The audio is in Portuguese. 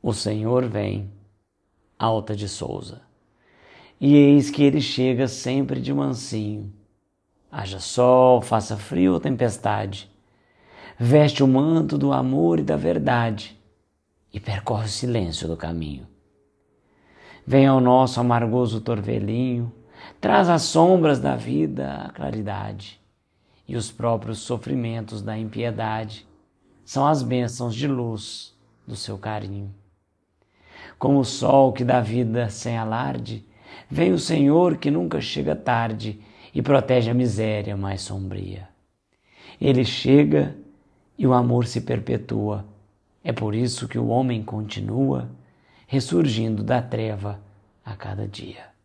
O Senhor vem, Alta de Souza. E eis que ele chega sempre de mansinho. Haja sol, faça frio ou tempestade. Veste o manto do amor e da verdade e percorre o silêncio do caminho. Vem ao nosso amargoso torvelinho, traz as sombras da vida a claridade e os próprios sofrimentos da impiedade são as bênçãos de luz do seu carinho. Como o sol que dá vida sem alarde, vem o Senhor que nunca chega tarde e protege a miséria mais sombria. Ele chega e o amor se perpetua. É por isso que o homem continua ressurgindo da treva a cada dia.